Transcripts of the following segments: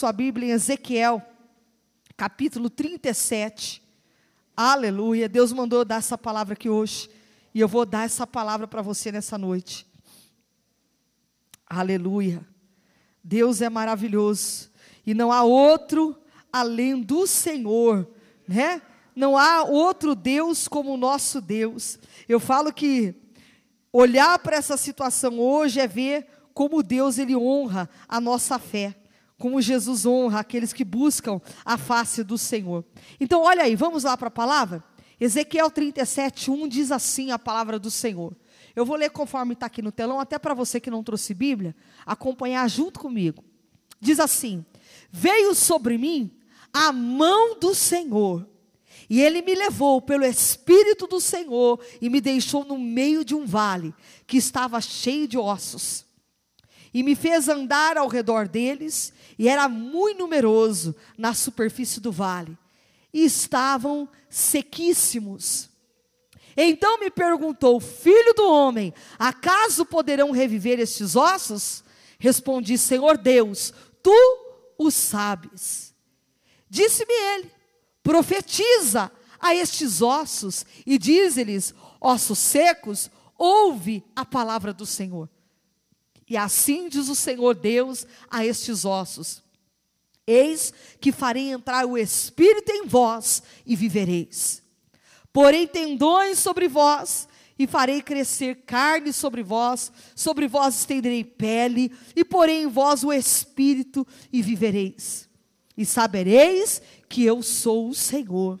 sua Bíblia em Ezequiel, capítulo 37. Aleluia. Deus mandou dar essa palavra aqui hoje. E eu vou dar essa palavra para você nessa noite. Aleluia. Deus é maravilhoso. E não há outro além do Senhor, né? Não há outro Deus como o nosso Deus. Eu falo que olhar para essa situação hoje é ver como Deus ele honra a nossa fé, como Jesus honra aqueles que buscam a face do Senhor. Então, olha aí, vamos lá para a palavra? Ezequiel 37, 1 diz assim a palavra do Senhor. Eu vou ler conforme está aqui no telão, até para você que não trouxe Bíblia, acompanhar junto comigo. Diz assim: Veio sobre mim a mão do Senhor, e ele me levou pelo Espírito do Senhor e me deixou no meio de um vale que estava cheio de ossos. E me fez andar ao redor deles, e era muito numeroso na superfície do vale, e estavam sequíssimos. Então me perguntou, filho do homem, acaso poderão reviver estes ossos? Respondi, Senhor Deus, tu o sabes. Disse-me ele: profetiza a estes ossos e dize-lhes: ossos secos, ouve a palavra do Senhor. E assim diz o Senhor Deus a estes ossos: Eis que farei entrar o espírito em vós e vivereis. Porém tendões sobre vós e farei crescer carne sobre vós, sobre vós estenderei pele, e porém em vós o espírito e vivereis. E sabereis que eu sou o Senhor.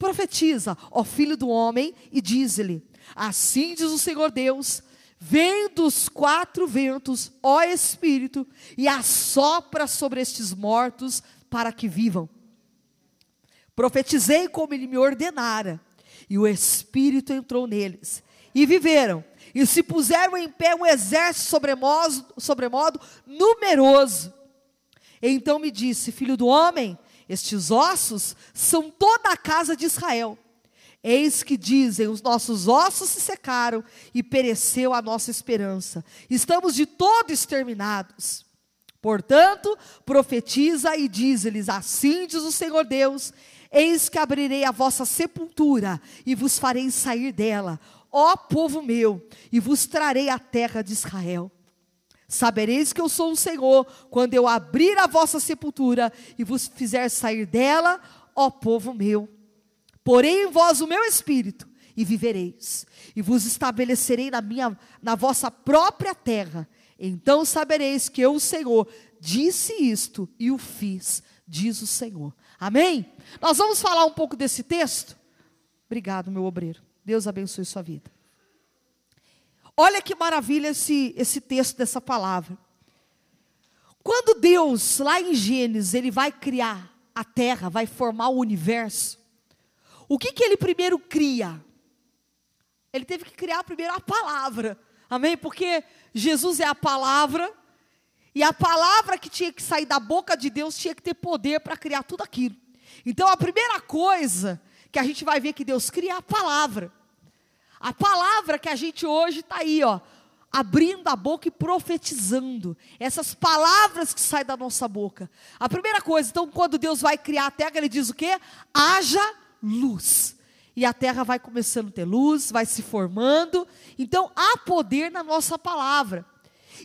profetiza, ó filho do homem, e diz-lhe: Assim diz o Senhor Deus: Vem dos quatro ventos, ó Espírito, e assopra sobre estes mortos para que vivam. Profetizei como ele me ordenara e o Espírito entrou neles, e viveram, e se puseram em pé um exército sobremodo, sobremodo numeroso. Então me disse, filho do homem, estes ossos são toda a casa de Israel. Eis que dizem: os nossos ossos se secaram e pereceu a nossa esperança. Estamos de todo exterminados. Portanto, profetiza e diz-lhes: Assim diz o Senhor Deus: Eis que abrirei a vossa sepultura e vos farei sair dela, ó povo meu, e vos trarei a terra de Israel. Sabereis que eu sou o Senhor, quando eu abrir a vossa sepultura e vos fizer sair dela, ó povo meu. Porém em vós o meu espírito, e vivereis, e vos estabelecerei na minha na vossa própria terra. Então sabereis que eu, o Senhor, disse isto e o fiz, diz o Senhor. Amém? Nós vamos falar um pouco desse texto. Obrigado, meu obreiro. Deus abençoe sua vida. Olha que maravilha esse, esse texto dessa palavra. Quando Deus, lá em Gênesis, ele vai criar a terra, vai formar o universo, o que, que ele primeiro cria? Ele teve que criar primeiro a palavra, amém? Porque Jesus é a palavra, e a palavra que tinha que sair da boca de Deus tinha que ter poder para criar tudo aquilo. Então a primeira coisa que a gente vai ver que Deus cria é a palavra. A palavra que a gente hoje está aí, ó, abrindo a boca e profetizando. Essas palavras que saem da nossa boca. A primeira coisa, então, quando Deus vai criar a terra, ele diz o quê? Haja luz. E a terra vai começando a ter luz, vai se formando. Então, há poder na nossa palavra.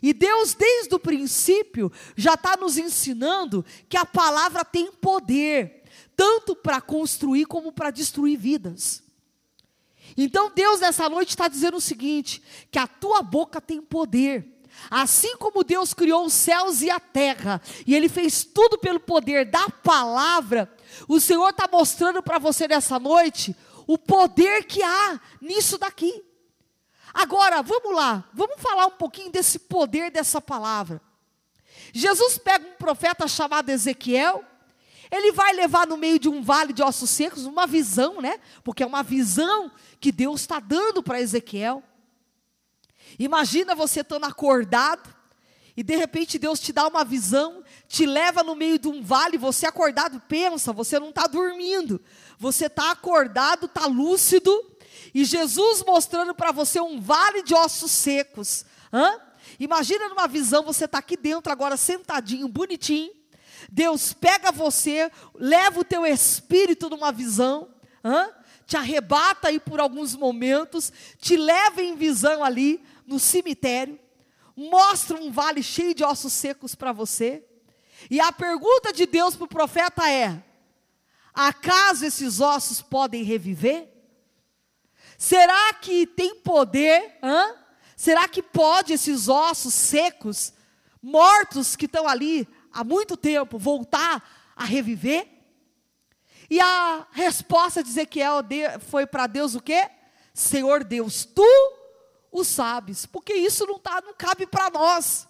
E Deus, desde o princípio, já está nos ensinando que a palavra tem poder, tanto para construir como para destruir vidas. Então Deus nessa noite está dizendo o seguinte: que a tua boca tem poder. Assim como Deus criou os céus e a terra, e Ele fez tudo pelo poder da palavra, o Senhor está mostrando para você nessa noite o poder que há nisso daqui. Agora, vamos lá, vamos falar um pouquinho desse poder dessa palavra. Jesus pega um profeta chamado Ezequiel, ele vai levar no meio de um vale de ossos secos uma visão, né? Porque é uma visão que Deus está dando para Ezequiel. Imagina você estando acordado e de repente Deus te dá uma visão, te leva no meio de um vale, você acordado, pensa, você não está dormindo, você está acordado, está lúcido, e Jesus mostrando para você um vale de ossos secos. Hã? Imagina numa visão, você está aqui dentro agora sentadinho, bonitinho. Deus pega você, leva o teu espírito numa visão, hã? te arrebata aí por alguns momentos, te leva em visão ali no cemitério, mostra um vale cheio de ossos secos para você. E a pergunta de Deus para o profeta é: acaso esses ossos podem reviver? Será que tem poder? Hã? Será que pode esses ossos secos, mortos que estão ali há muito tempo, voltar a reviver? E a resposta de Ezequiel foi para Deus o quê? Senhor Deus, tu o sabes, porque isso não, tá, não cabe para nós.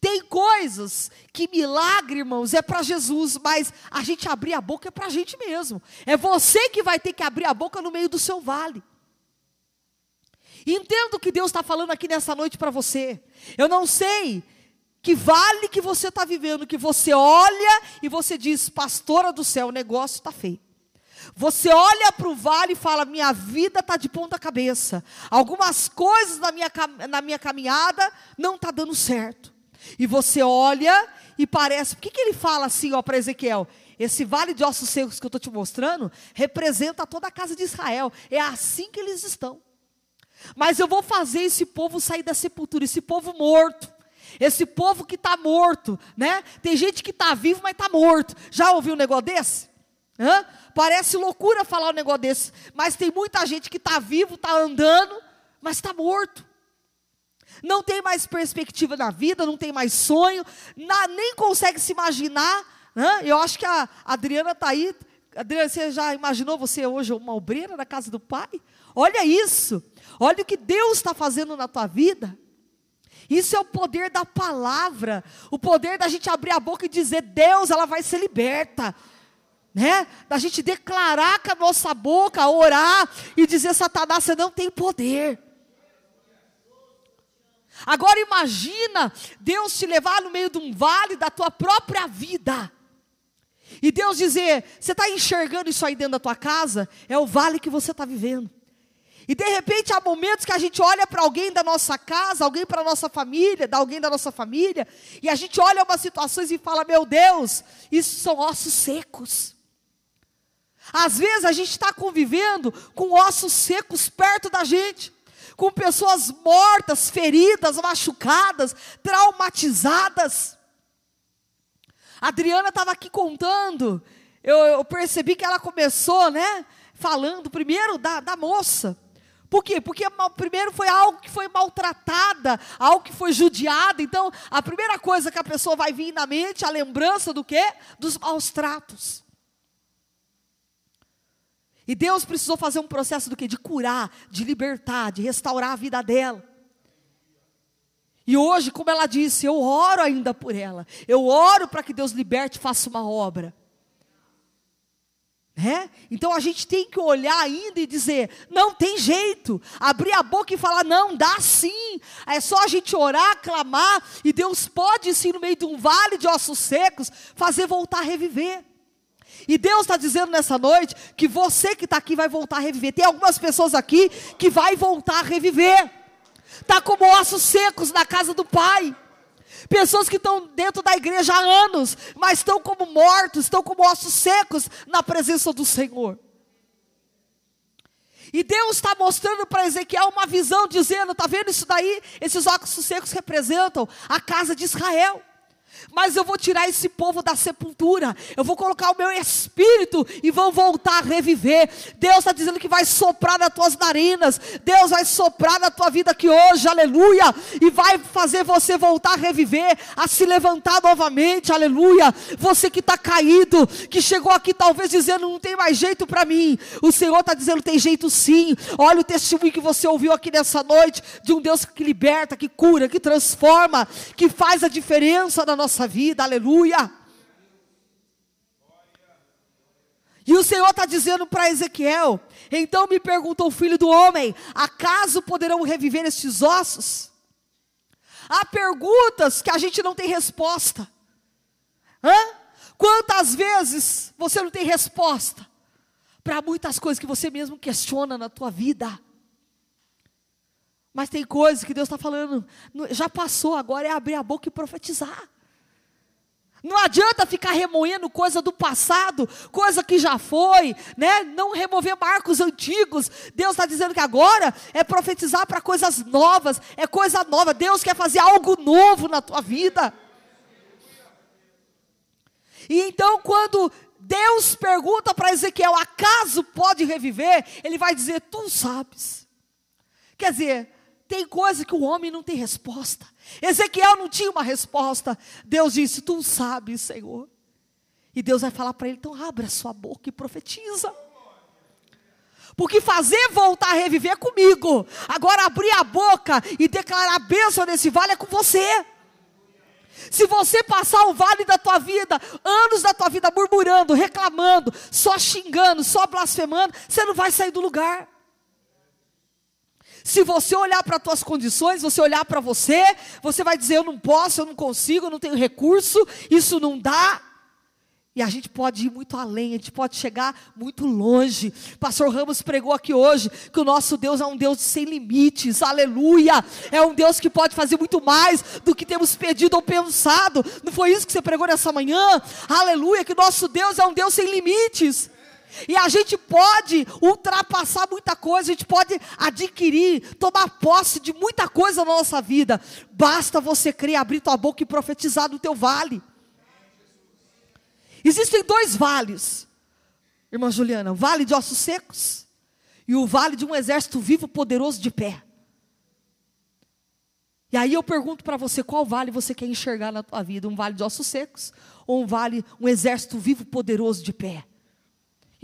Tem coisas que milagre, irmãos, é para Jesus, mas a gente abrir a boca é para a gente mesmo. É você que vai ter que abrir a boca no meio do seu vale. Entendo o que Deus está falando aqui nessa noite para você. Eu não sei que vale que você está vivendo, que você olha e você diz, pastora do céu, o negócio está feio. Você olha para o vale e fala: minha vida está de ponta cabeça. Algumas coisas na minha, na minha caminhada não está dando certo. E você olha e parece. Por que, que ele fala assim para Ezequiel? Esse vale de ossos secos que eu estou te mostrando representa toda a casa de Israel. É assim que eles estão. Mas eu vou fazer esse povo sair da sepultura, esse povo morto. Esse povo que está morto, né? Tem gente que está vivo, mas está morto. Já ouviu um negócio desse? Hã? Parece loucura falar um negócio desse, mas tem muita gente que está vivo, está andando, mas está morto. Não tem mais perspectiva na vida, não tem mais sonho, na, nem consegue se imaginar. Eu acho que a Adriana está aí. Adriana, você já imaginou você hoje uma obreira na casa do pai? Olha isso. Olha o que Deus está fazendo na tua vida. Isso é o poder da palavra, o poder da gente abrir a boca e dizer: Deus, ela vai ser liberta né? Da gente declarar com a nossa boca, orar e dizer: Satanás, você não tem poder. Agora imagina Deus te levar no meio de um vale da tua própria vida. E Deus dizer: Você está enxergando isso aí dentro da tua casa? É o vale que você está vivendo. E de repente há momentos que a gente olha para alguém da nossa casa, alguém para a nossa família, da alguém da nossa família, e a gente olha umas situações e fala: Meu Deus, isso são ossos secos. Às vezes a gente está convivendo com ossos secos perto da gente, com pessoas mortas, feridas, machucadas, traumatizadas. A Adriana estava aqui contando, eu, eu, percebi que ela começou, né, falando primeiro da, da moça. Por quê? Porque primeiro foi algo que foi maltratada, algo que foi judiada. Então, a primeira coisa que a pessoa vai vir na mente, a lembrança do quê? Dos maus tratos. E Deus precisou fazer um processo do que? De curar, de libertar, de restaurar a vida dela. E hoje, como ela disse, eu oro ainda por ela. Eu oro para que Deus liberte e faça uma obra. Né? Então a gente tem que olhar ainda e dizer: não tem jeito, abrir a boca e falar: não, dá sim, é só a gente orar, clamar, e Deus pode sim, no meio de um vale de ossos secos, fazer voltar a reviver. E Deus está dizendo nessa noite que você que está aqui vai voltar a reviver. Tem algumas pessoas aqui que vai voltar a reviver. Está como ossos secos na casa do Pai. Pessoas que estão dentro da igreja há anos, mas estão como mortos, estão como ossos secos na presença do Senhor. E Deus está mostrando para Ezequiel uma visão, dizendo: está vendo isso daí? Esses ossos secos representam a casa de Israel. Mas eu vou tirar esse povo da sepultura, eu vou colocar o meu espírito e vão voltar a reviver. Deus está dizendo que vai soprar nas tuas narinas, Deus vai soprar na tua vida aqui hoje, aleluia, e vai fazer você voltar a reviver, a se levantar novamente, aleluia. Você que está caído, que chegou aqui talvez dizendo não tem mais jeito para mim, o Senhor está dizendo tem jeito sim. Olha o testemunho que você ouviu aqui nessa noite de um Deus que liberta, que cura, que transforma, que faz a diferença na nossa vida, aleluia. E o Senhor está dizendo para Ezequiel: então me perguntou o filho do homem: acaso poderão reviver estes ossos? Há perguntas que a gente não tem resposta. Hã? Quantas vezes você não tem resposta para muitas coisas que você mesmo questiona na tua vida? Mas tem coisas que Deus está falando, já passou, agora é abrir a boca e profetizar. Não adianta ficar remoendo coisa do passado, coisa que já foi, né? Não remover marcos antigos. Deus está dizendo que agora é profetizar para coisas novas, é coisa nova. Deus quer fazer algo novo na tua vida. E então, quando Deus pergunta para Ezequiel: acaso pode reviver? Ele vai dizer: Tu sabes. Quer dizer, tem coisa que o homem não tem resposta. Ezequiel não tinha uma resposta. Deus disse: Tu sabes, Senhor. E Deus vai falar para ele: então abre a sua boca e profetiza. Porque fazer voltar a reviver é comigo. Agora abrir a boca e declarar a bênção nesse vale é com você. Se você passar o vale da tua vida, anos da tua vida murmurando, reclamando, só xingando, só blasfemando, você não vai sair do lugar. Se você olhar para as tuas condições, você olhar para você, você vai dizer: eu não posso, eu não consigo, eu não tenho recurso, isso não dá. E a gente pode ir muito além, a gente pode chegar muito longe. Pastor Ramos pregou aqui hoje que o nosso Deus é um Deus sem limites, aleluia. É um Deus que pode fazer muito mais do que temos pedido ou pensado. Não foi isso que você pregou nessa manhã? Aleluia, que nosso Deus é um Deus sem limites. E a gente pode ultrapassar muita coisa, a gente pode adquirir, tomar posse de muita coisa na nossa vida. Basta você crer, abrir tua boca e profetizar no teu vale. Existem dois vales, irmã Juliana: o vale de ossos secos e o vale de um exército vivo, poderoso de pé. E aí eu pergunto para você, qual vale você quer enxergar na tua vida? Um vale de ossos secos ou um vale, um exército vivo, poderoso de pé?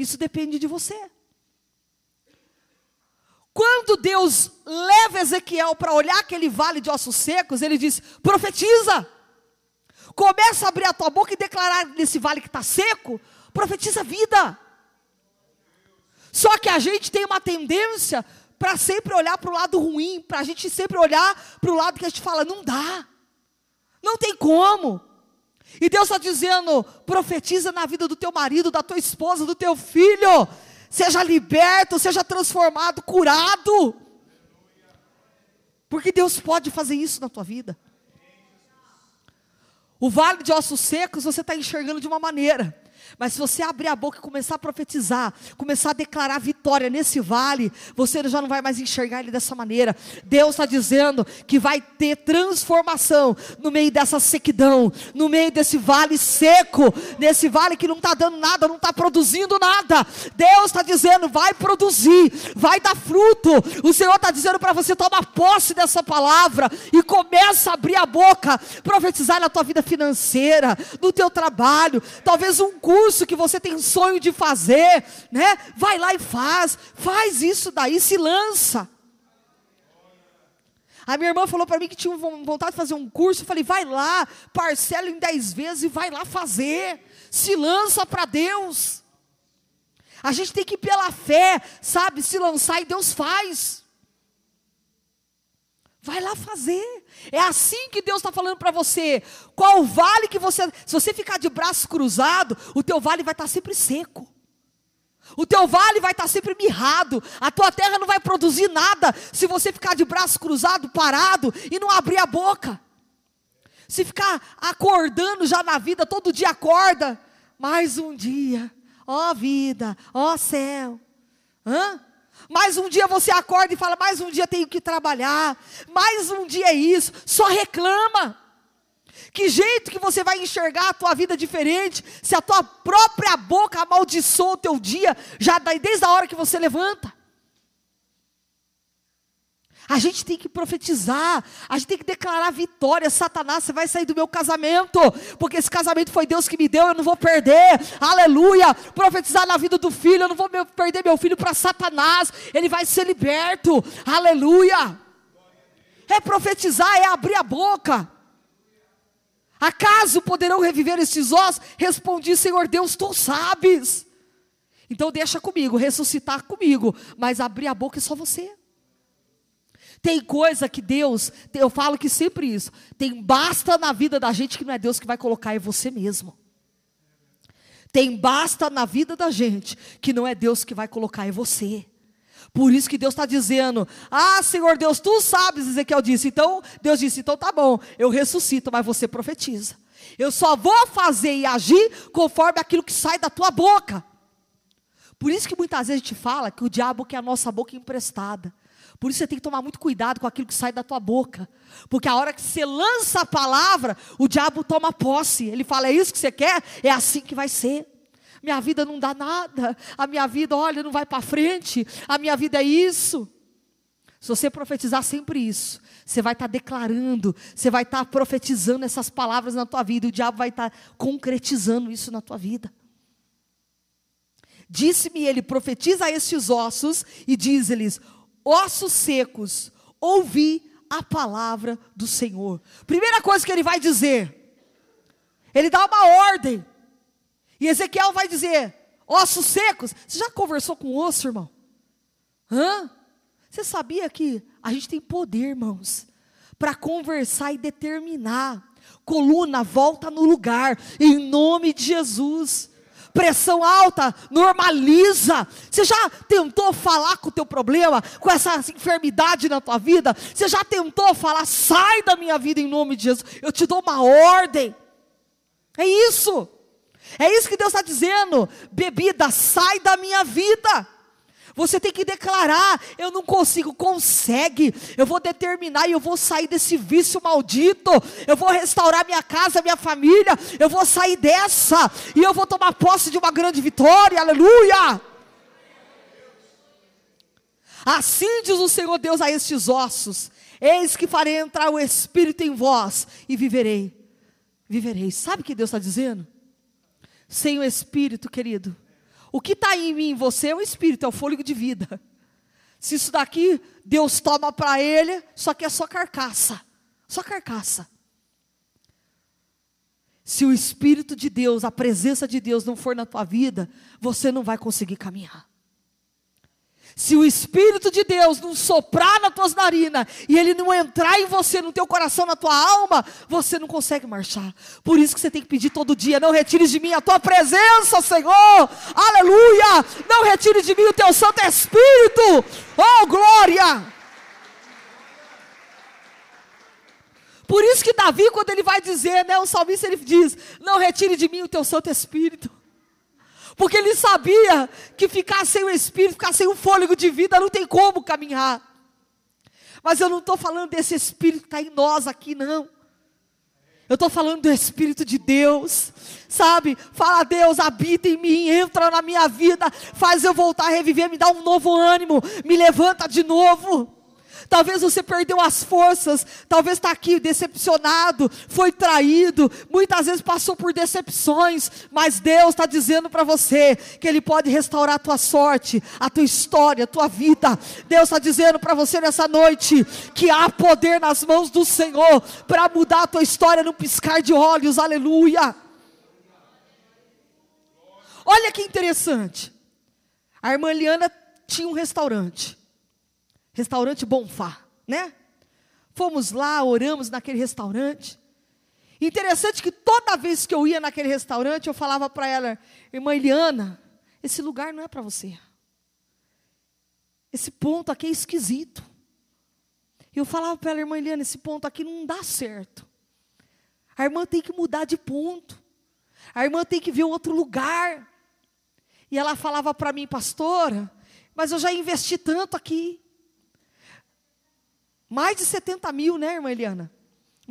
Isso depende de você. Quando Deus leva Ezequiel para olhar aquele vale de ossos secos, ele diz: profetiza. Começa a abrir a tua boca e declarar nesse vale que está seco, profetiza vida. Só que a gente tem uma tendência para sempre olhar para o lado ruim, para a gente sempre olhar para o lado que a gente fala, não dá, não tem como. E Deus está dizendo: profetiza na vida do teu marido, da tua esposa, do teu filho. Seja liberto, seja transformado, curado. Porque Deus pode fazer isso na tua vida. O vale de ossos secos você está enxergando de uma maneira. Mas se você abrir a boca e começar a profetizar, começar a declarar vitória nesse vale, você já não vai mais enxergar ele dessa maneira. Deus está dizendo que vai ter transformação no meio dessa sequidão, no meio desse vale seco, nesse vale que não está dando nada, não está produzindo nada. Deus está dizendo, vai produzir, vai dar fruto. O Senhor está dizendo para você, toma posse dessa palavra e começa a abrir a boca, profetizar na tua vida financeira, no teu trabalho, talvez um curso curso que você tem sonho de fazer, né? Vai lá e faz, faz isso daí, se lança. A minha irmã falou para mim que tinha vontade de fazer um curso. Eu falei, vai lá, parcela em dez vezes e vai lá fazer. Se lança para Deus. A gente tem que ir pela fé, sabe? Se lançar e Deus faz. Vai lá fazer. É assim que Deus está falando para você. Qual vale que você. Se você ficar de braço cruzado, o teu vale vai estar tá sempre seco. O teu vale vai estar tá sempre mirrado. A tua terra não vai produzir nada se você ficar de braço cruzado, parado e não abrir a boca. Se ficar acordando já na vida, todo dia acorda. Mais um dia. Ó vida, ó céu. Hã? Mais um dia você acorda e fala: mais um dia tenho que trabalhar, mais um dia é isso, só reclama. Que jeito que você vai enxergar a tua vida diferente se a tua própria boca amaldiçoa o teu dia já desde a hora que você levanta? A gente tem que profetizar, a gente tem que declarar vitória. Satanás, você vai sair do meu casamento, porque esse casamento foi Deus que me deu, eu não vou perder. Aleluia! Profetizar na vida do filho, eu não vou perder meu filho para Satanás, ele vai ser liberto. Aleluia! É profetizar, é abrir a boca. Acaso poderão reviver esses ossos? Respondi, Senhor Deus, tu sabes. Então deixa comigo, ressuscitar comigo, mas abrir a boca é só você. Tem coisa que Deus, eu falo que sempre isso, tem basta na vida da gente que não é Deus que vai colocar, é você mesmo. Tem basta na vida da gente que não é Deus que vai colocar, é você. Por isso que Deus está dizendo: Ah, Senhor Deus, tu sabes, Ezequiel disse. Então, Deus disse: Então tá bom, eu ressuscito, mas você profetiza. Eu só vou fazer e agir conforme aquilo que sai da tua boca. Por isso que muitas vezes a gente fala que o diabo quer a nossa boca emprestada. Por isso você tem que tomar muito cuidado com aquilo que sai da tua boca. Porque a hora que você lança a palavra, o diabo toma posse. Ele fala: é isso que você quer? É assim que vai ser. Minha vida não dá nada. A minha vida, olha, não vai para frente. A minha vida é isso. Se você profetizar sempre isso, você vai estar tá declarando, você vai estar tá profetizando essas palavras na tua vida, e o diabo vai estar tá concretizando isso na tua vida. Disse-me ele: profetiza a estes ossos e diz-lhes: ossos secos, ouvi a palavra do Senhor. Primeira coisa que ele vai dizer, ele dá uma ordem, e Ezequiel vai dizer: ossos secos. Você já conversou com osso, irmão? Hã? Você sabia que a gente tem poder, irmãos, para conversar e determinar. Coluna, volta no lugar, em nome de Jesus pressão alta, normaliza. Você já tentou falar com o teu problema, com essa enfermidade na tua vida? Você já tentou falar, sai da minha vida em nome de Jesus? Eu te dou uma ordem. É isso. É isso que Deus está dizendo. Bebida, sai da minha vida. Você tem que declarar: eu não consigo, consegue. Eu vou determinar e eu vou sair desse vício maldito. Eu vou restaurar minha casa, minha família. Eu vou sair dessa e eu vou tomar posse de uma grande vitória. Aleluia! Assim diz o Senhor Deus a estes ossos: Eis que farei entrar o Espírito em vós e viverei. Viverei. Sabe o que Deus está dizendo? Sem o Espírito, querido, o que está em mim, em você, é o Espírito, é o fôlego de vida. Se isso daqui Deus toma para ele, só que é só carcaça. Só carcaça. Se o Espírito de Deus, a presença de Deus não for na tua vida, você não vai conseguir caminhar. Se o Espírito de Deus não soprar nas tuas narinas e ele não entrar em você, no teu coração, na tua alma, você não consegue marchar. Por isso que você tem que pedir todo dia: não retires de mim a tua presença, Senhor. Aleluia! Não retire de mim o teu Santo Espírito. Oh, glória! Por isso que Davi, quando ele vai dizer, né, o salmista ele diz: Não retire de mim o teu Santo Espírito porque ele sabia que ficar sem o espírito, ficar sem o fôlego de vida, não tem como caminhar. Mas eu não estou falando desse espírito que está em nós aqui, não. Eu estou falando do Espírito de Deus, sabe? Fala, Deus, habita em mim, entra na minha vida, faz eu voltar a reviver, me dá um novo ânimo, me levanta de novo. Talvez você perdeu as forças, talvez está aqui decepcionado, foi traído, muitas vezes passou por decepções, mas Deus está dizendo para você que Ele pode restaurar a tua sorte, a tua história, a tua vida. Deus está dizendo para você nessa noite que há poder nas mãos do Senhor para mudar a tua história num piscar de olhos, aleluia. Olha que interessante. A irmã Liana tinha um restaurante restaurante Bonfá, né? Fomos lá, oramos naquele restaurante. Interessante que toda vez que eu ia naquele restaurante, eu falava para ela, irmã Eliana, esse lugar não é para você. Esse ponto aqui é esquisito. Eu falava para ela, irmã Eliana, esse ponto aqui não dá certo. A irmã tem que mudar de ponto. A irmã tem que ver outro lugar. E ela falava para mim, pastora, mas eu já investi tanto aqui. Mais de 70 mil, né, irmã Eliana?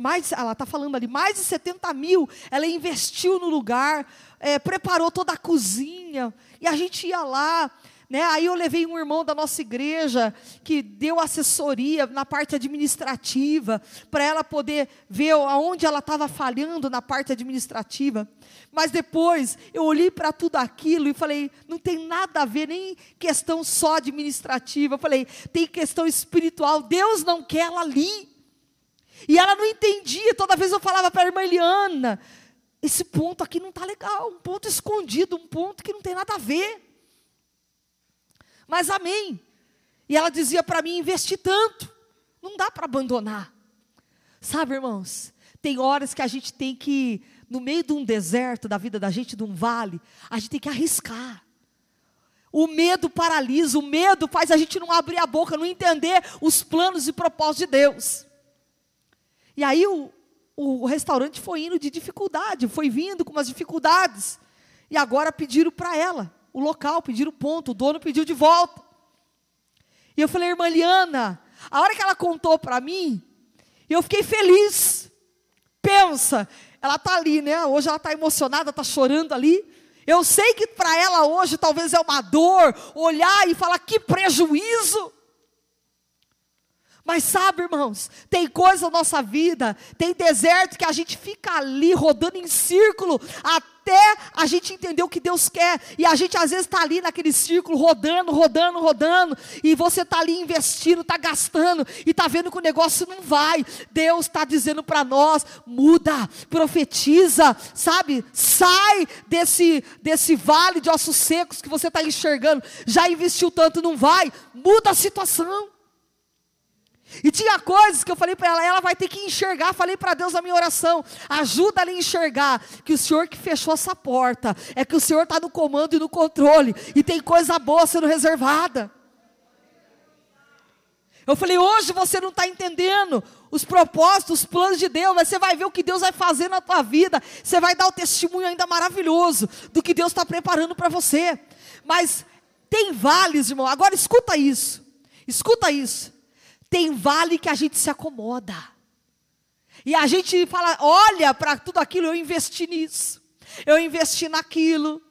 mais, ela está falando ali, mais de 70 mil, ela investiu no lugar, é, preparou toda a cozinha, e a gente ia lá, né? Aí eu levei um irmão da nossa igreja que deu assessoria na parte administrativa, para ela poder ver aonde ela estava falhando na parte administrativa. Mas depois eu olhei para tudo aquilo e falei, não tem nada a ver, nem questão só administrativa. Eu falei, tem questão espiritual. Deus não quer ela ali. E ela não entendia. Toda vez eu falava para a irmã Eliana, esse ponto aqui não está legal, um ponto escondido, um ponto que não tem nada a ver mas amém. E ela dizia para mim: investir tanto, não dá para abandonar. Sabe, irmãos, tem horas que a gente tem que, no meio de um deserto da vida da gente, de um vale, a gente tem que arriscar. O medo paralisa, o medo faz a gente não abrir a boca, não entender os planos e propósitos de Deus. E aí o, o restaurante foi indo de dificuldade, foi vindo com umas dificuldades. E agora pediram para ela o local, pediram ponto, o dono pediu de volta. E eu falei, irmã Liana, a hora que ela contou para mim, eu fiquei feliz. Pensa, ela está ali, né? Hoje ela está emocionada, está chorando ali. Eu sei que para ela hoje talvez é uma dor olhar e falar que prejuízo. Mas sabe, irmãos, tem coisa na nossa vida, tem deserto que a gente fica ali rodando em círculo até a gente entender o que Deus quer. E a gente às vezes está ali naquele círculo, rodando, rodando, rodando, e você está ali investindo, está gastando, e está vendo que o negócio não vai. Deus está dizendo para nós: muda, profetiza, sabe? Sai desse, desse vale de ossos secos que você está enxergando. Já investiu tanto, não vai. Muda a situação. E tinha coisas que eu falei para ela, ela vai ter que enxergar. Falei para Deus na minha oração: ajuda ela a enxergar que o Senhor que fechou essa porta, é que o Senhor está no comando e no controle, e tem coisa boa sendo reservada. Eu falei, hoje você não está entendendo os propósitos, os planos de Deus, mas você vai ver o que Deus vai fazer na tua vida, você vai dar o testemunho ainda maravilhoso do que Deus está preparando para você. Mas tem vales, irmão, agora escuta isso, escuta isso. Tem vale que a gente se acomoda. E a gente fala: olha para tudo aquilo, eu investi nisso, eu investi naquilo.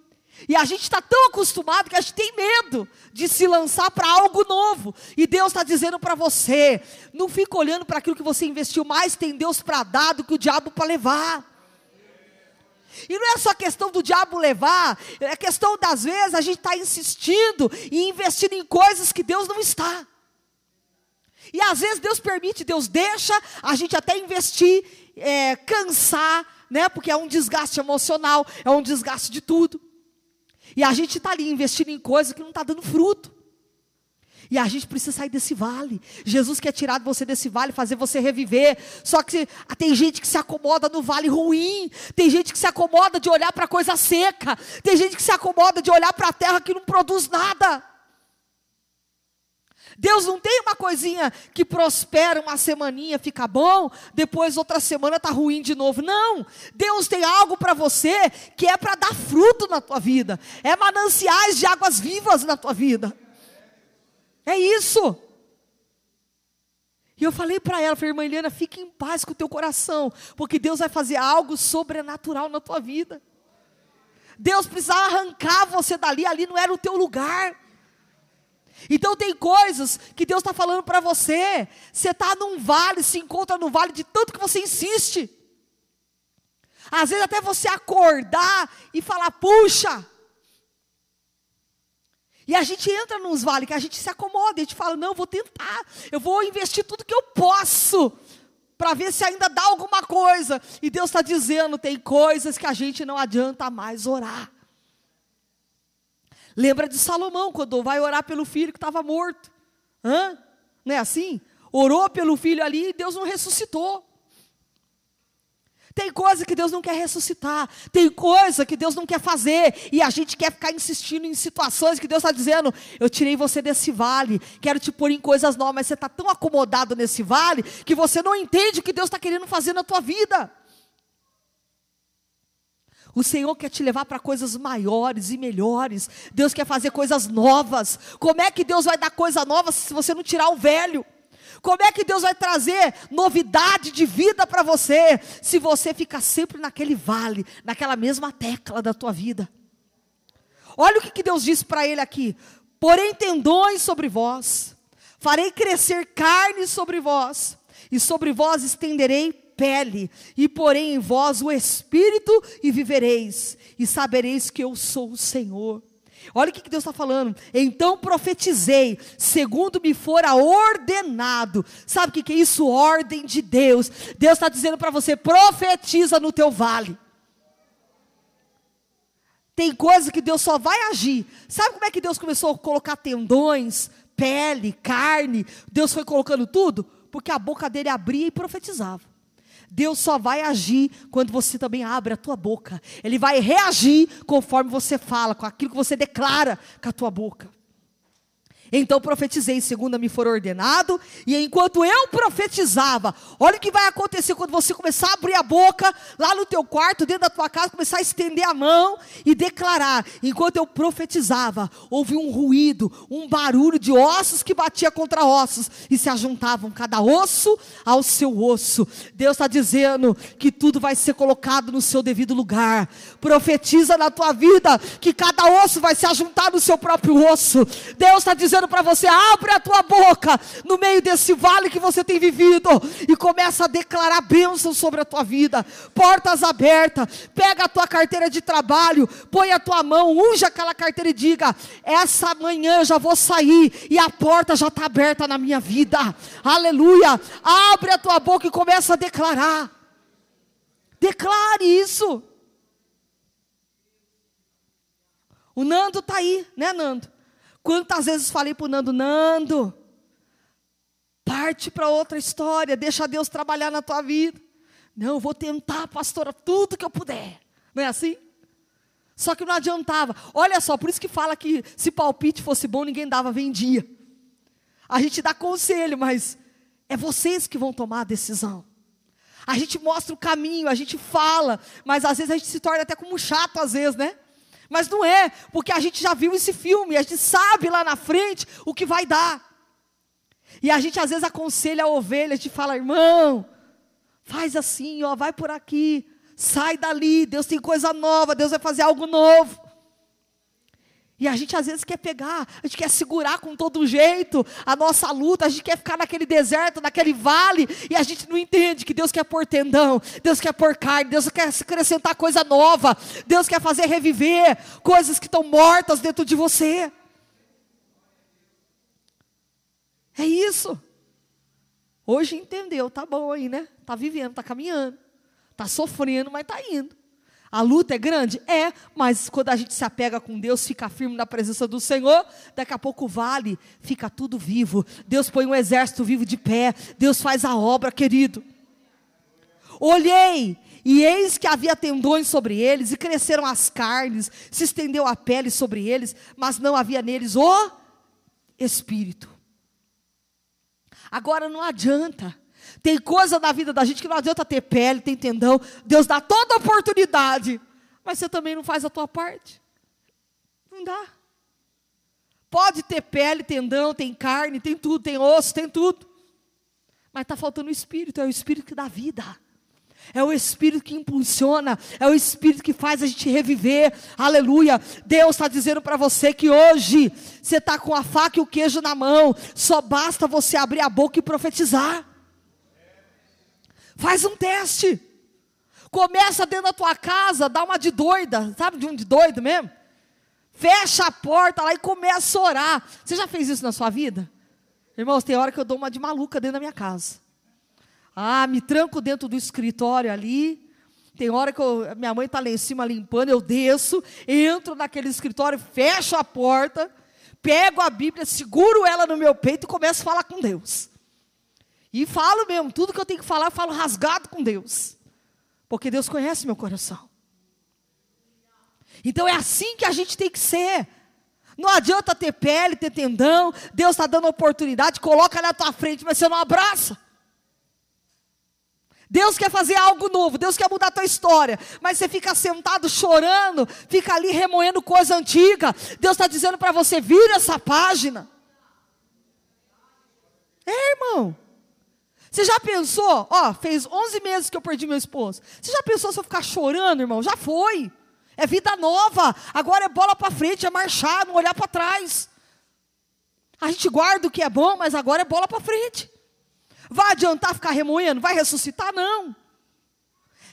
E a gente está tão acostumado que a gente tem medo de se lançar para algo novo. E Deus está dizendo para você: não fica olhando para aquilo que você investiu mais, tem Deus para dar do que o diabo para levar. E não é só questão do diabo levar, é questão das vezes a gente está insistindo e investindo em coisas que Deus não está. E às vezes Deus permite, Deus deixa a gente até investir, é, cansar, né? Porque é um desgaste emocional, é um desgaste de tudo. E a gente está ali investindo em coisas que não está dando fruto. E a gente precisa sair desse vale. Jesus quer tirar você desse vale, fazer você reviver. Só que tem gente que se acomoda no vale ruim. Tem gente que se acomoda de olhar para coisa seca. Tem gente que se acomoda de olhar para a terra que não produz nada. Deus não tem uma coisinha que prospera uma semaninha, fica bom, depois outra semana está ruim de novo. Não. Deus tem algo para você que é para dar fruto na tua vida. É mananciais de águas vivas na tua vida. É isso. E eu falei para ela, falei, irmã Helena, fique em paz com o teu coração, porque Deus vai fazer algo sobrenatural na tua vida. Deus precisava arrancar você dali, ali não era o teu lugar. Então tem coisas que Deus está falando para você. Você está num vale, se encontra no vale de tanto que você insiste. Às vezes até você acordar e falar, puxa. E a gente entra nos vales que a gente se acomoda, a gente fala, não, vou tentar, eu vou investir tudo que eu posso, para ver se ainda dá alguma coisa. E Deus está dizendo, tem coisas que a gente não adianta mais orar. Lembra de Salomão, quando vai orar pelo filho que estava morto. Hã? Não é assim? Orou pelo filho ali e Deus não ressuscitou. Tem coisa que Deus não quer ressuscitar, tem coisa que Deus não quer fazer, e a gente quer ficar insistindo em situações que Deus está dizendo: eu tirei você desse vale, quero te pôr em coisas novas, mas você está tão acomodado nesse vale que você não entende o que Deus está querendo fazer na tua vida. O Senhor quer te levar para coisas maiores e melhores. Deus quer fazer coisas novas. Como é que Deus vai dar coisa nova se você não tirar o velho? Como é que Deus vai trazer novidade de vida para você se você ficar sempre naquele vale, naquela mesma tecla da tua vida? Olha o que, Deus disse para ele aqui: porém tendões sobre vós, farei crescer carne sobre vós, e sobre vós estenderei pele, e porém em vós o espírito, e vivereis, e sabereis que eu sou o Senhor. Olha o que Deus está falando. Então profetizei, segundo me fora ordenado. Sabe o que é isso? Ordem de Deus. Deus está dizendo para você: profetiza no teu vale. Tem coisa que Deus só vai agir. Sabe como é que Deus começou a colocar tendões, pele, carne? Deus foi colocando tudo? Porque a boca dele abria e profetizava. Deus só vai agir quando você também abre a tua boca. Ele vai reagir conforme você fala, com aquilo que você declara com a tua boca. Então profetizei, segundo me for ordenado, e enquanto eu profetizava, olha o que vai acontecer quando você começar a abrir a boca, lá no teu quarto, dentro da tua casa, começar a estender a mão e declarar. Enquanto eu profetizava, houve um ruído, um barulho de ossos que batia contra ossos, e se ajuntavam cada osso ao seu osso. Deus está dizendo que tudo vai ser colocado no seu devido lugar. Profetiza na tua vida que cada osso vai se ajuntar no seu próprio osso. Deus está dizendo dizendo para você: abre a tua boca no meio desse vale que você tem vivido e começa a declarar bênçãos sobre a tua vida, portas abertas. Pega a tua carteira de trabalho, põe a tua mão, unja aquela carteira e diga: essa manhã eu já vou sair e a porta já está aberta na minha vida. Aleluia! Abre a tua boca e começa a declarar. Declare isso. O Nando está aí, né, Nando? Quantas vezes falei para o Nando, Nando, parte para outra história, deixa Deus trabalhar na tua vida. Não, eu vou tentar, pastora, tudo que eu puder. Não é assim? Só que não adiantava. Olha só, por isso que fala que se palpite fosse bom, ninguém dava, vendia. A gente dá conselho, mas é vocês que vão tomar a decisão. A gente mostra o caminho, a gente fala, mas às vezes a gente se torna até como chato, às vezes, né? Mas não é, porque a gente já viu esse filme, a gente sabe lá na frente o que vai dar. E a gente às vezes aconselha a ovelha, a gente fala, irmão, faz assim, ó, vai por aqui, sai dali, Deus tem coisa nova, Deus vai fazer algo novo. E a gente às vezes quer pegar, a gente quer segurar com todo jeito a nossa luta, a gente quer ficar naquele deserto, naquele vale, e a gente não entende que Deus quer pôr tendão, Deus quer pôr carne, Deus quer acrescentar coisa nova, Deus quer fazer reviver coisas que estão mortas dentro de você. É isso. Hoje entendeu, tá bom aí, né? Tá vivendo, tá caminhando, tá sofrendo, mas tá indo. A luta é grande? É, mas quando a gente se apega com Deus, fica firme na presença do Senhor, daqui a pouco vale, fica tudo vivo. Deus põe um exército vivo de pé, Deus faz a obra, querido. Olhei, e eis que havia tendões sobre eles, e cresceram as carnes, se estendeu a pele sobre eles, mas não havia neles o espírito. Agora não adianta tem coisa na vida da gente que não adianta ter pele, tem tendão. Deus dá toda oportunidade, mas você também não faz a tua parte. Não dá. Pode ter pele, tendão, tem carne, tem tudo, tem osso, tem tudo. Mas está faltando o Espírito, é o Espírito que dá vida. É o Espírito que impulsiona, é o Espírito que faz a gente reviver. Aleluia. Deus está dizendo para você que hoje você está com a faca e o queijo na mão. Só basta você abrir a boca e profetizar. Faz um teste. Começa dentro da tua casa, dá uma de doida, sabe de um de doido mesmo? Fecha a porta lá e começa a orar. Você já fez isso na sua vida? Irmãos, tem hora que eu dou uma de maluca dentro da minha casa. Ah, me tranco dentro do escritório ali. Tem hora que eu, minha mãe está lá em cima limpando, eu desço, entro naquele escritório, fecho a porta, pego a Bíblia, seguro ela no meu peito e começo a falar com Deus. E falo mesmo, tudo que eu tenho que falar, eu falo rasgado com Deus. Porque Deus conhece meu coração. Então é assim que a gente tem que ser. Não adianta ter pele, ter tendão. Deus está dando oportunidade, coloca na tua frente, mas você não abraça. Deus quer fazer algo novo, Deus quer mudar a tua história, mas você fica sentado chorando, fica ali remoendo coisa antiga. Deus está dizendo para você: vira essa página. É, irmão. Você já pensou? Ó, fez 11 meses que eu perdi meu esposo. Você já pensou se eu ficar chorando, irmão? Já foi. É vida nova. Agora é bola para frente, é marchar, não olhar para trás. A gente guarda o que é bom, mas agora é bola para frente. Vai adiantar ficar remoendo? Vai ressuscitar? Não.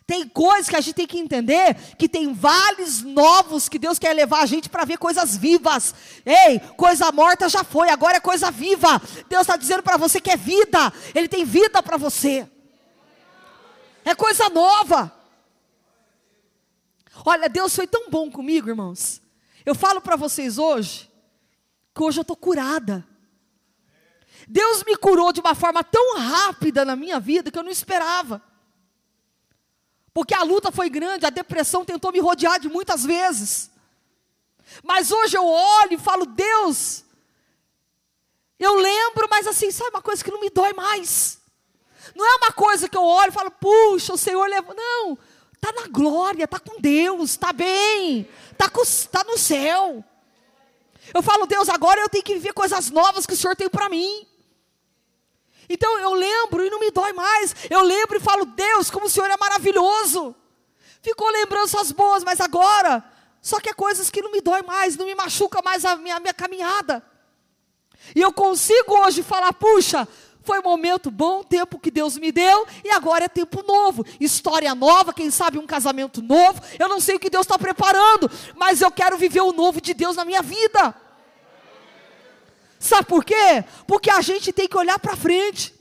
Tem coisas que a gente tem que entender que tem vales novos que Deus quer levar a gente para ver coisas vivas. Ei, coisa morta já foi, agora é coisa viva. Deus está dizendo para você que é vida, Ele tem vida para você. É coisa nova. Olha, Deus foi tão bom comigo, irmãos. Eu falo para vocês hoje que hoje eu estou curada. Deus me curou de uma forma tão rápida na minha vida que eu não esperava. Porque a luta foi grande, a depressão tentou me rodear de muitas vezes. Mas hoje eu olho e falo, Deus, eu lembro, mas assim, sabe uma coisa que não me dói mais. Não é uma coisa que eu olho e falo, puxa, o Senhor levou. Não, está na glória, está com Deus, está bem, está tá no céu. Eu falo, Deus, agora eu tenho que viver coisas novas que o Senhor tem para mim. Então eu lembro e não me dói mais. Eu lembro e falo, Deus, como o Senhor é maravilhoso. Ficou lembranças boas, mas agora, só que é coisas que não me dói mais, não me machuca mais a minha, a minha caminhada. E eu consigo hoje falar, puxa, foi um momento bom, tempo que Deus me deu, e agora é tempo novo, história nova, quem sabe um casamento novo. Eu não sei o que Deus está preparando, mas eu quero viver o novo de Deus na minha vida. Sabe por quê? Porque a gente tem que olhar para frente.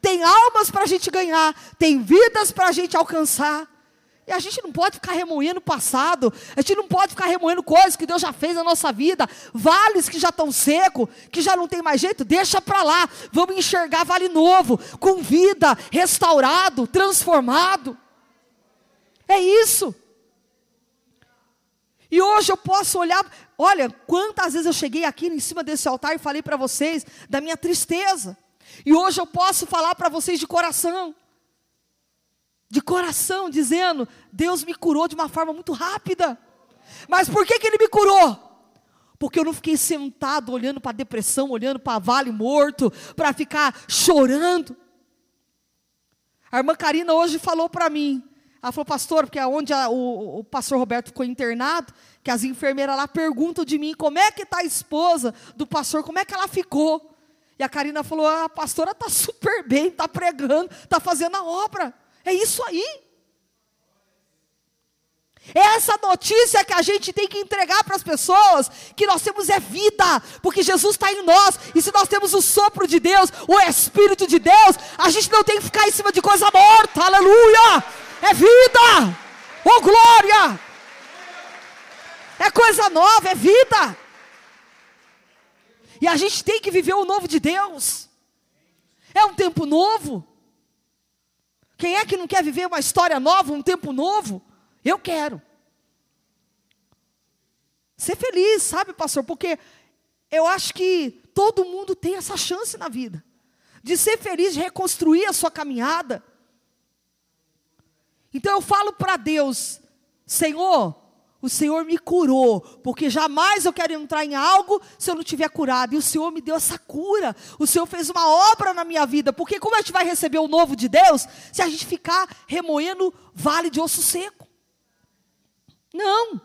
Tem almas para a gente ganhar, tem vidas para a gente alcançar. E a gente não pode ficar remoendo o passado, a gente não pode ficar remoendo coisas que Deus já fez na nossa vida, vales que já estão secos, que já não tem mais jeito, deixa para lá. Vamos enxergar vale novo, com vida, restaurado, transformado. É isso. E hoje eu posso olhar, olha, quantas vezes eu cheguei aqui em cima desse altar e falei para vocês da minha tristeza. E hoje eu posso falar para vocês de coração. De coração, dizendo: Deus me curou de uma forma muito rápida. Mas por que, que Ele me curou? Porque eu não fiquei sentado olhando para a depressão, olhando para vale morto, para ficar chorando. A irmã Karina hoje falou para mim: ela falou, pastor, porque onde a, o, o pastor Roberto ficou internado, que as enfermeiras lá perguntam de mim como é que está a esposa do pastor, como é que ela ficou. E a Karina falou: ah, a pastora está super bem, está pregando, está fazendo a obra. É isso aí. É essa notícia que a gente tem que entregar para as pessoas, que nós temos é vida, porque Jesus está em nós, e se nós temos o sopro de Deus, o Espírito de Deus, a gente não tem que ficar em cima de coisa morta, aleluia! É vida, oh glória, é coisa nova, é vida. E a gente tem que viver o novo de Deus. É um tempo novo. Quem é que não quer viver uma história nova, um tempo novo? Eu quero. Ser feliz, sabe, pastor? Porque eu acho que todo mundo tem essa chance na vida de ser feliz, de reconstruir a sua caminhada. Então eu falo para Deus: Senhor, o Senhor me curou, porque jamais eu quero entrar em algo se eu não tiver curado. E o Senhor me deu essa cura. O Senhor fez uma obra na minha vida. Porque como a gente vai receber o novo de Deus se a gente ficar remoendo vale de osso seco? Não.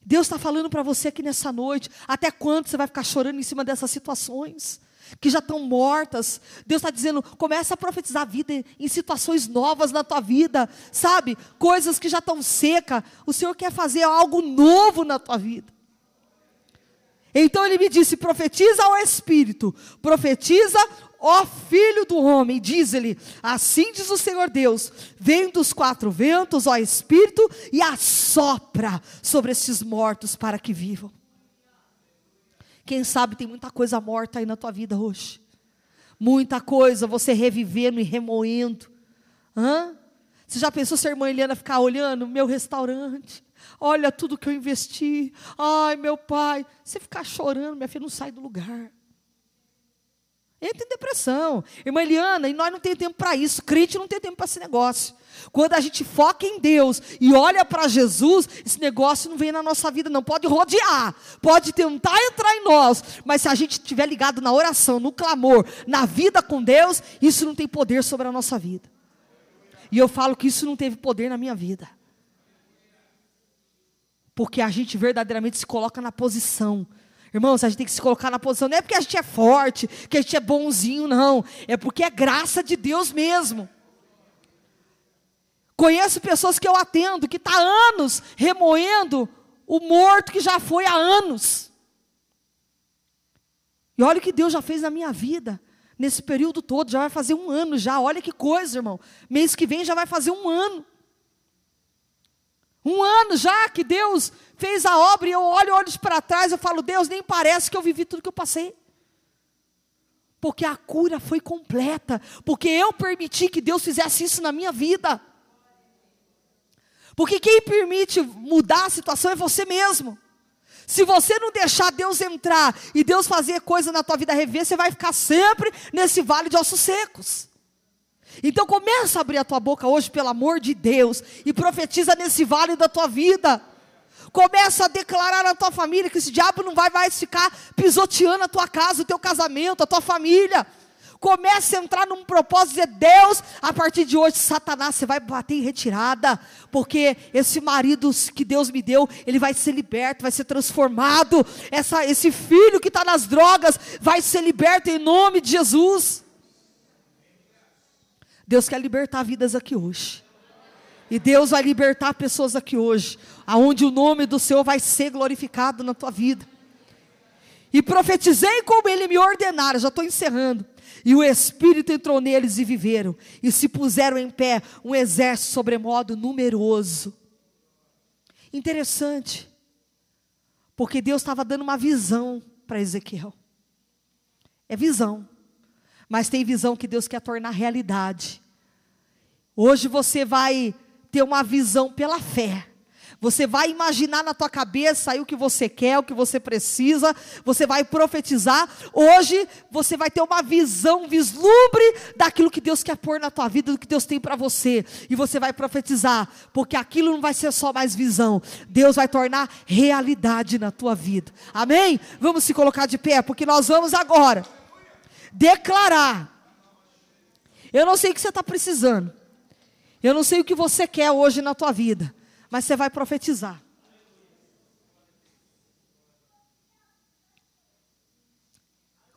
Deus está falando para você aqui nessa noite. Até quando você vai ficar chorando em cima dessas situações? Que já estão mortas. Deus está dizendo: começa a profetizar a vida em situações novas na tua vida, sabe? Coisas que já estão secas. O Senhor quer fazer algo novo na tua vida. Então ele me disse: profetiza ao Espírito, profetiza, ó Filho do Homem, diz-lhe: assim diz o Senhor Deus: vem dos quatro ventos, ó Espírito, e assopra sobre esses mortos para que vivam. Quem sabe tem muita coisa morta aí na tua vida hoje. Muita coisa você revivendo e remoendo. Hã? Você já pensou se a irmã ficar olhando meu restaurante? Olha tudo que eu investi. Ai, meu pai. Você ficar chorando, minha filha não sai do lugar. Entra em depressão. Irmã Eliana, e nós não temos tempo para isso. Crente não tem tempo para esse negócio. Quando a gente foca em Deus e olha para Jesus, esse negócio não vem na nossa vida, não. Pode rodear, pode tentar entrar em nós, mas se a gente estiver ligado na oração, no clamor, na vida com Deus, isso não tem poder sobre a nossa vida. E eu falo que isso não teve poder na minha vida. Porque a gente verdadeiramente se coloca na posição Irmãos, a gente tem que se colocar na posição, não é porque a gente é forte, que a gente é bonzinho, não. É porque é graça de Deus mesmo. Conheço pessoas que eu atendo, que está anos remoendo o morto que já foi há anos. E olha o que Deus já fez na minha vida, nesse período todo, já vai fazer um ano já. Olha que coisa, irmão. Mês que vem já vai fazer um ano. Um ano já que Deus fez a obra e eu olho olhos para trás, eu falo, Deus, nem parece que eu vivi tudo que eu passei. Porque a cura foi completa, porque eu permiti que Deus fizesse isso na minha vida. Porque quem permite mudar a situação é você mesmo. Se você não deixar Deus entrar e Deus fazer coisa na tua vida rever, você vai ficar sempre nesse vale de ossos secos. Então começa a abrir a tua boca hoje, pelo amor de Deus, e profetiza nesse vale da tua vida. Começa a declarar na tua família que esse diabo não vai mais ficar pisoteando a tua casa, o teu casamento, a tua família. Comece a entrar num propósito de Deus, a partir de hoje, Satanás, você vai bater em retirada, porque esse marido que Deus me deu, ele vai ser liberto, vai ser transformado. Essa, esse filho que está nas drogas vai ser liberto em nome de Jesus. Deus quer libertar vidas aqui hoje. E Deus vai libertar pessoas aqui hoje, aonde o nome do Senhor vai ser glorificado na tua vida. E profetizei como ele me ordenara, já estou encerrando. E o Espírito entrou neles e viveram, e se puseram em pé um exército sobremodo numeroso. Interessante, porque Deus estava dando uma visão para Ezequiel. É visão mas tem visão que Deus quer tornar realidade. Hoje você vai ter uma visão pela fé. Você vai imaginar na tua cabeça aí o que você quer, o que você precisa, você vai profetizar. Hoje você vai ter uma visão, um vislumbre daquilo que Deus quer pôr na tua vida, do que Deus tem para você. E você vai profetizar, porque aquilo não vai ser só mais visão. Deus vai tornar realidade na tua vida. Amém? Vamos se colocar de pé, porque nós vamos agora declarar. Eu não sei o que você está precisando. Eu não sei o que você quer hoje na tua vida. Mas você vai profetizar.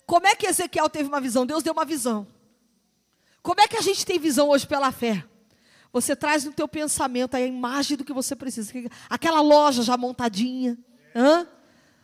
Como é que Ezequiel teve uma visão? Deus deu uma visão. Como é que a gente tem visão hoje pela fé? Você traz no teu pensamento a imagem do que você precisa. Aquela loja já montadinha. Hã?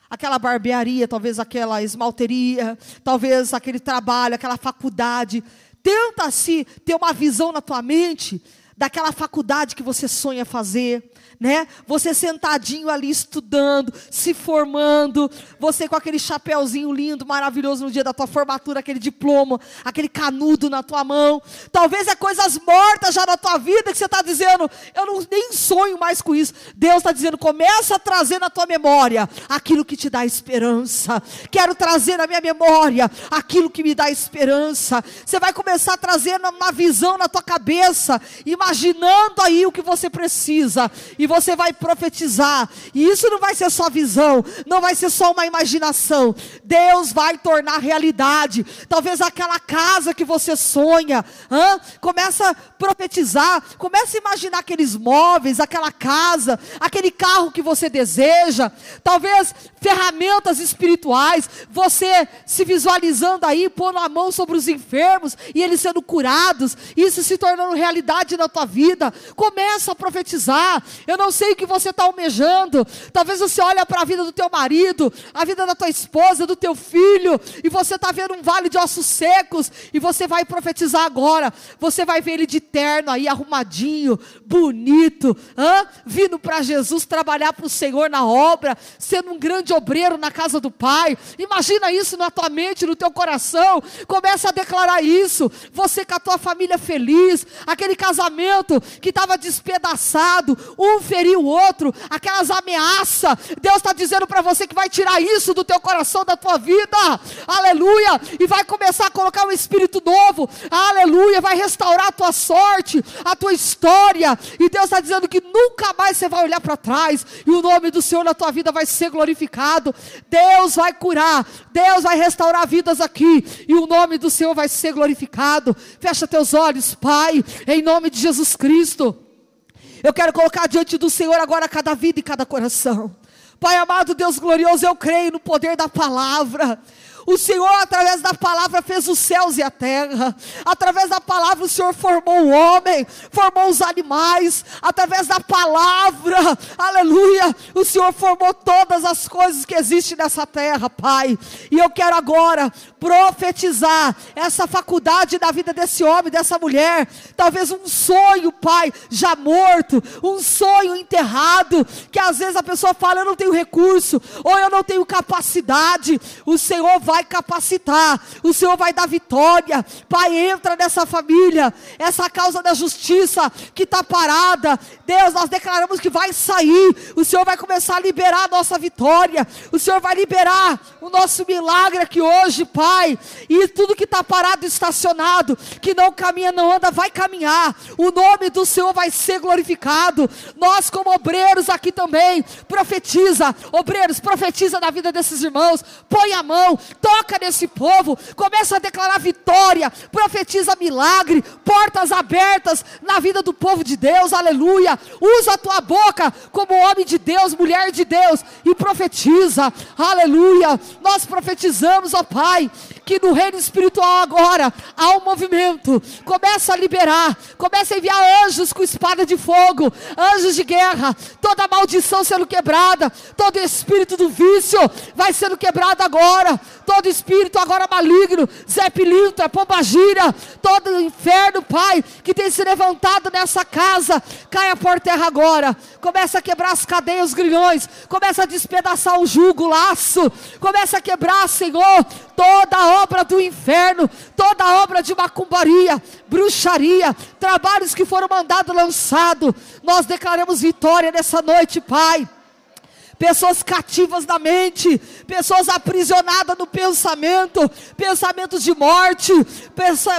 Aquela barbearia, talvez aquela esmalteria, talvez aquele trabalho, aquela faculdade. Tenta-se ter uma visão na tua mente daquela faculdade que você sonha fazer, né? Você sentadinho ali estudando, se formando, você com aquele chapéuzinho lindo, maravilhoso no dia da tua formatura, aquele diploma, aquele canudo na tua mão. Talvez é coisas mortas já na tua vida que você está dizendo, eu não, nem sonho mais com isso. Deus está dizendo, começa a trazer na tua memória aquilo que te dá esperança. Quero trazer na minha memória aquilo que me dá esperança. Você vai começar a trazer uma visão na tua cabeça, imaginando aí o que você precisa. E você vai profetizar. E isso não vai ser só visão, não vai ser só uma imaginação. Deus vai tornar realidade. Talvez aquela casa que você sonha, hã? começa a profetizar, começa a imaginar aqueles móveis, aquela casa, aquele carro que você deseja. Talvez ferramentas espirituais, você se visualizando aí, pondo a mão sobre os enfermos e eles sendo curados, isso se tornando realidade na tua vida. Começa a profetizar. Eu eu não sei o que você está almejando. Talvez você olhe para a vida do teu marido, a vida da tua esposa, do teu filho, e você está vendo um vale de ossos secos, e você vai profetizar agora. Você vai ver ele de terno aí, arrumadinho, bonito, hã? vindo para Jesus trabalhar para o Senhor na obra, sendo um grande obreiro na casa do Pai. Imagina isso na tua mente, no teu coração. Começa a declarar isso. Você com a tua família feliz, aquele casamento que estava despedaçado, um feriu o outro, aquelas ameaças. Deus está dizendo para você que vai tirar isso do teu coração, da tua vida, aleluia, e vai começar a colocar um espírito novo, aleluia, vai restaurar a tua sorte, a tua história, e Deus está dizendo que nunca mais você vai olhar para trás, e o nome do Senhor na tua vida vai ser glorificado. Deus vai curar, Deus vai restaurar vidas aqui, e o nome do Senhor vai ser glorificado. Fecha teus olhos, Pai, em nome de Jesus Cristo. Eu quero colocar diante do Senhor agora cada vida e cada coração. Pai amado, Deus glorioso, eu creio no poder da palavra. O Senhor, através da palavra, fez os céus e a terra. Através da palavra, o Senhor formou o homem, formou os animais. Através da palavra, aleluia, o Senhor formou todas as coisas que existem nessa terra, Pai. E eu quero agora profetizar essa faculdade da vida desse homem, dessa mulher. Talvez um sonho, Pai, já morto, um sonho enterrado, que às vezes a pessoa fala: Eu não tenho recurso, ou eu não tenho capacidade. O Senhor vai vai capacitar, o Senhor vai dar vitória. Pai, entra nessa família, essa causa da justiça que está parada. Deus, nós declaramos que vai sair, o Senhor vai começar a liberar a nossa vitória, o Senhor vai liberar o nosso milagre aqui hoje, Pai. E tudo que está parado, estacionado, que não caminha, não anda, vai caminhar. O nome do Senhor vai ser glorificado. Nós, como obreiros aqui também, profetiza, obreiros, profetiza na vida desses irmãos. Põe a mão, toca nesse povo, começa a declarar vitória, profetiza milagre, portas abertas na vida do povo de Deus, aleluia. Usa a tua boca como homem de Deus, mulher de Deus, e profetiza, aleluia. Nós profetizamos, ó Pai, que no reino espiritual agora há um movimento. Começa a liberar, começa a enviar anjos com espada de fogo, anjos de guerra, toda maldição sendo quebrada, todo espírito do vício vai sendo quebrado agora, todo espírito agora maligno, Zé Pilintra, Pombagira, todo inferno, Pai, que tem se levantado nessa casa, caia por terra agora. Começa a quebrar as cadeias, os grilhões, começa a despedaçar o jugo, o laço, começa a quebrar, Senhor, toda a obra do inferno, toda obra de macumbaria, bruxaria, trabalhos que foram mandados lançados. Nós declaramos vitória nessa noite, Pai pessoas cativas na mente, pessoas aprisionadas no pensamento, pensamentos de morte,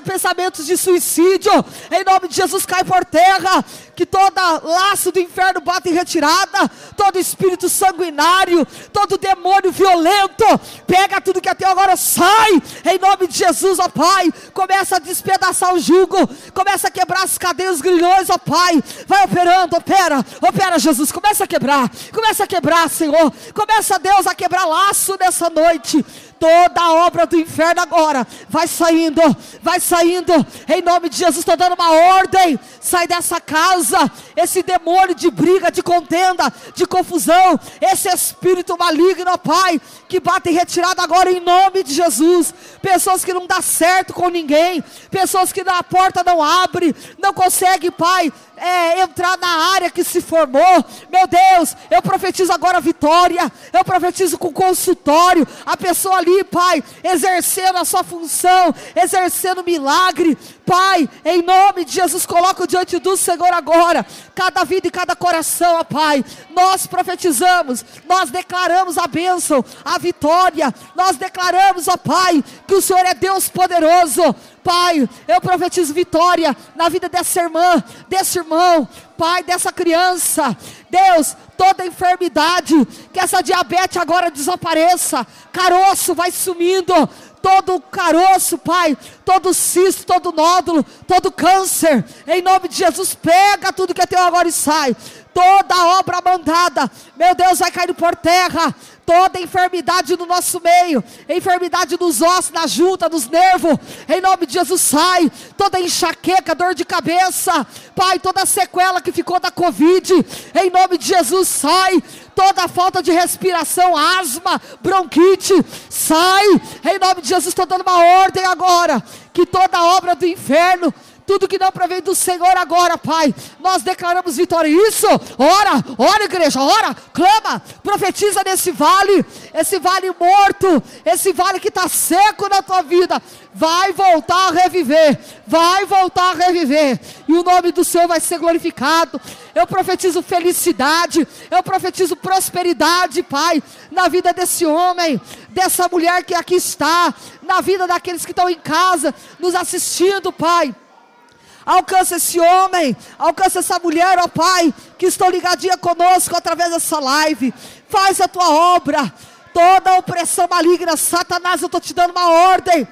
pensamentos de suicídio. Em nome de Jesus, cai por terra. Que toda laço do inferno bata em retirada, todo espírito sanguinário, todo demônio violento, pega tudo que até agora sai, em nome de Jesus, ó Pai. Começa a despedaçar o jugo, começa a quebrar as cadeias, os grilhões, ó Pai. Vai operando, opera, opera, Jesus. Começa a quebrar, começa a quebrar Senhor. Começa, Deus, a quebrar laço nessa noite. Toda a obra do inferno agora vai saindo, vai saindo. Em nome de Jesus, estou dando uma ordem. Sai dessa casa, esse demônio de briga, de contenda, de confusão, esse espírito maligno, Pai, que bate em retirada agora em nome de Jesus. Pessoas que não dá certo com ninguém, pessoas que na porta não abre, não consegue, Pai, é, entrar na área que se formou. Meu Deus, eu profetizo agora vitória. Eu profetizo com consultório. A pessoa ali, Pai, exercendo a sua função, exercendo milagre. Pai, em nome de Jesus, coloco diante do Senhor agora cada vida e cada coração, ó Pai. Nós profetizamos, nós declaramos a bênção, a vitória. Nós declaramos, ó Pai, que o Senhor é Deus poderoso. Pai, eu profetizo vitória na vida dessa irmã, desse irmão, Pai, dessa criança. Deus, toda enfermidade, que essa diabetes agora desapareça, caroço vai sumindo, todo caroço, Pai, todo cisto, todo nódulo, todo câncer, em nome de Jesus, pega tudo que é teu agora e sai. Toda obra mandada, meu Deus, vai cair por terra toda enfermidade no nosso meio, enfermidade nos ossos, na junta, nos nervos, em nome de Jesus sai, toda enxaqueca, dor de cabeça, Pai, toda sequela que ficou da Covid, em nome de Jesus sai, toda falta de respiração, asma, bronquite, sai, em nome de Jesus, estou dando uma ordem agora, que toda obra do inferno, tudo que não provém do Senhor agora, Pai. Nós declaramos vitória. Isso, ora, ora, igreja, ora, clama, profetiza nesse vale, esse vale morto, esse vale que está seco na tua vida. Vai voltar a reviver, vai voltar a reviver, e o nome do Senhor vai ser glorificado. Eu profetizo felicidade, eu profetizo prosperidade, Pai, na vida desse homem, dessa mulher que aqui está, na vida daqueles que estão em casa, nos assistindo, Pai. Alcança esse homem, alcança essa mulher, ó Pai, que estão ligadinha conosco através dessa live. Faz a tua obra. Toda opressão maligna, Satanás, eu estou te dando uma ordem.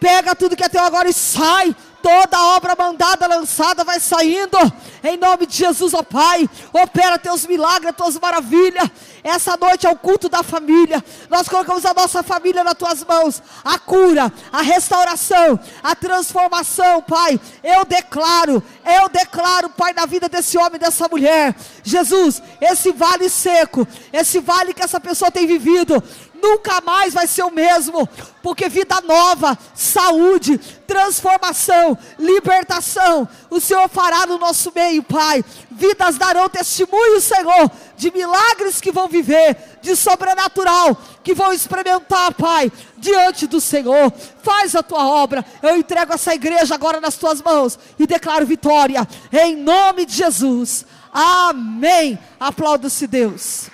Pega tudo que é teu agora e sai toda obra mandada, lançada, vai saindo, em nome de Jesus, ó Pai, opera teus milagres, tuas maravilhas, essa noite é o culto da família, nós colocamos a nossa família nas tuas mãos, a cura, a restauração, a transformação, Pai, eu declaro, eu declaro, Pai, na vida desse homem, dessa mulher, Jesus, esse vale seco, esse vale que essa pessoa tem vivido, nunca mais vai ser o mesmo, porque vida nova, saúde, transformação, libertação, o Senhor fará no nosso meio, Pai. Vidas darão testemunho, Senhor, de milagres que vão viver, de sobrenatural que vão experimentar, Pai, diante do Senhor. Faz a tua obra. Eu entrego essa igreja agora nas tuas mãos e declaro vitória, em nome de Jesus. Amém. Aplauda-se, Deus.